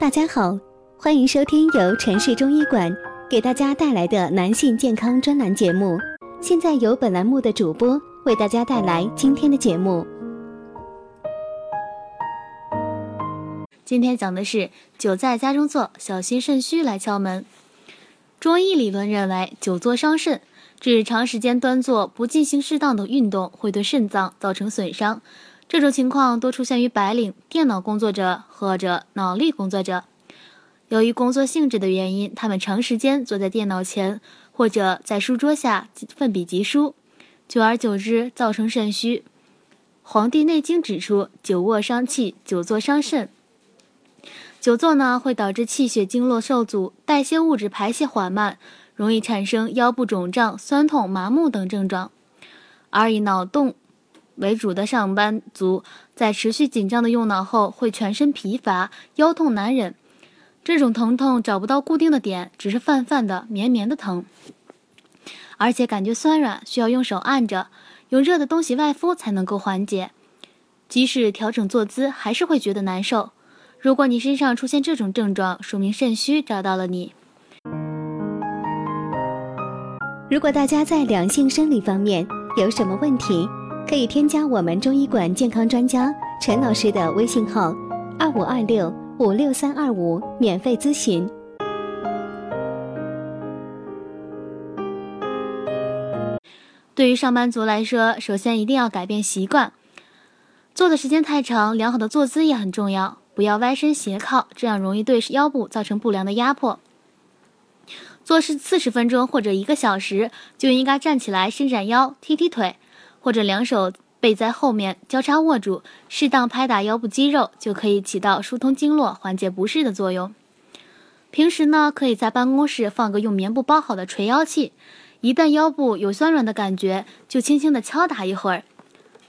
大家好，欢迎收听由城市中医馆给大家带来的男性健康专栏节目。现在由本栏目的主播为大家带来今天的节目。今天讲的是久在家中坐，小心肾虚来敲门。中医理论认为，久坐伤肾，指长时间端坐不进行适当的运动，会对肾脏造成损伤。这种情况多出现于白领、电脑工作者或者脑力工作者。由于工作性质的原因，他们长时间坐在电脑前或者在书桌下奋笔疾书，久而久之造成肾虚。《黄帝内经》指出：“久卧伤气，久坐伤肾。”久坐呢会导致气血经络受阻，代谢物质排泄缓慢，容易产生腰部肿胀、酸痛、麻木等症状。而以脑动为主的上班族，在持续紧张的用脑后，会全身疲乏、腰痛难忍。这种疼痛找不到固定的点，只是泛泛的、绵绵的疼，而且感觉酸软，需要用手按着，用热的东西外敷才能够缓解。即使调整坐姿，还是会觉得难受。如果你身上出现这种症状，说明肾虚找到了你。如果大家在两性生理方面有什么问题，可以添加我们中医馆健康专家陈老师的微信号：二五二六五六三二五，免费咨询。对于上班族来说，首先一定要改变习惯，坐的时间太长，良好的坐姿也很重要，不要歪身斜靠，这样容易对腰部造成不良的压迫。做事四十分钟或者一个小时，就应该站起来伸展腰、踢踢腿。或者两手背在后面交叉握住，适当拍打腰部肌肉，就可以起到疏通经络、缓解不适的作用。平时呢，可以在办公室放个用棉布包好的捶腰器，一旦腰部有酸软的感觉，就轻轻的敲打一会儿。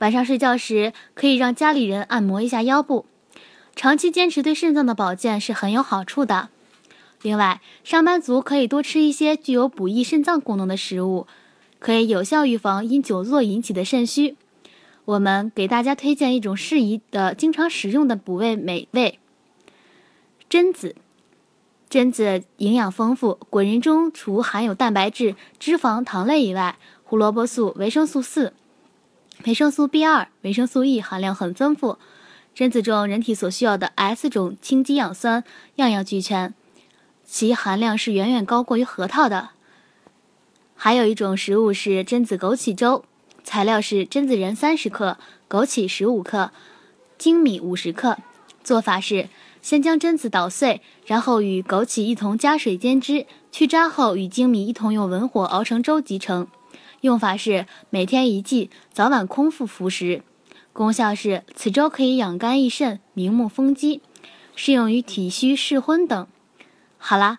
晚上睡觉时，可以让家里人按摩一下腰部。长期坚持对肾脏的保健是很有好处的。另外，上班族可以多吃一些具有补益肾脏功能的食物。可以有效预防因久坐引起的肾虚。我们给大家推荐一种适宜的、经常食用的补胃美味——榛子。榛子营养丰富，果仁中除含有蛋白质、脂肪、糖类以外，胡萝卜素、维生素四、维生素 B 二、维生素 E 含量很丰富。榛子中人体所需要的 S 种氢基氧酸样样俱全，其含量是远远高过于核桃的。还有一种食物是榛子枸杞粥，材料是榛子仁三十克、枸杞十五克、粳米五十克。做法是：先将榛子捣碎，然后与枸杞一同加水煎汁，去渣后与粳米一同用文火熬成粥即成。用法是每天一剂，早晚空腹服食。功效是此粥可以养肝益肾、明目丰肌，适用于体虚湿昏等。好啦。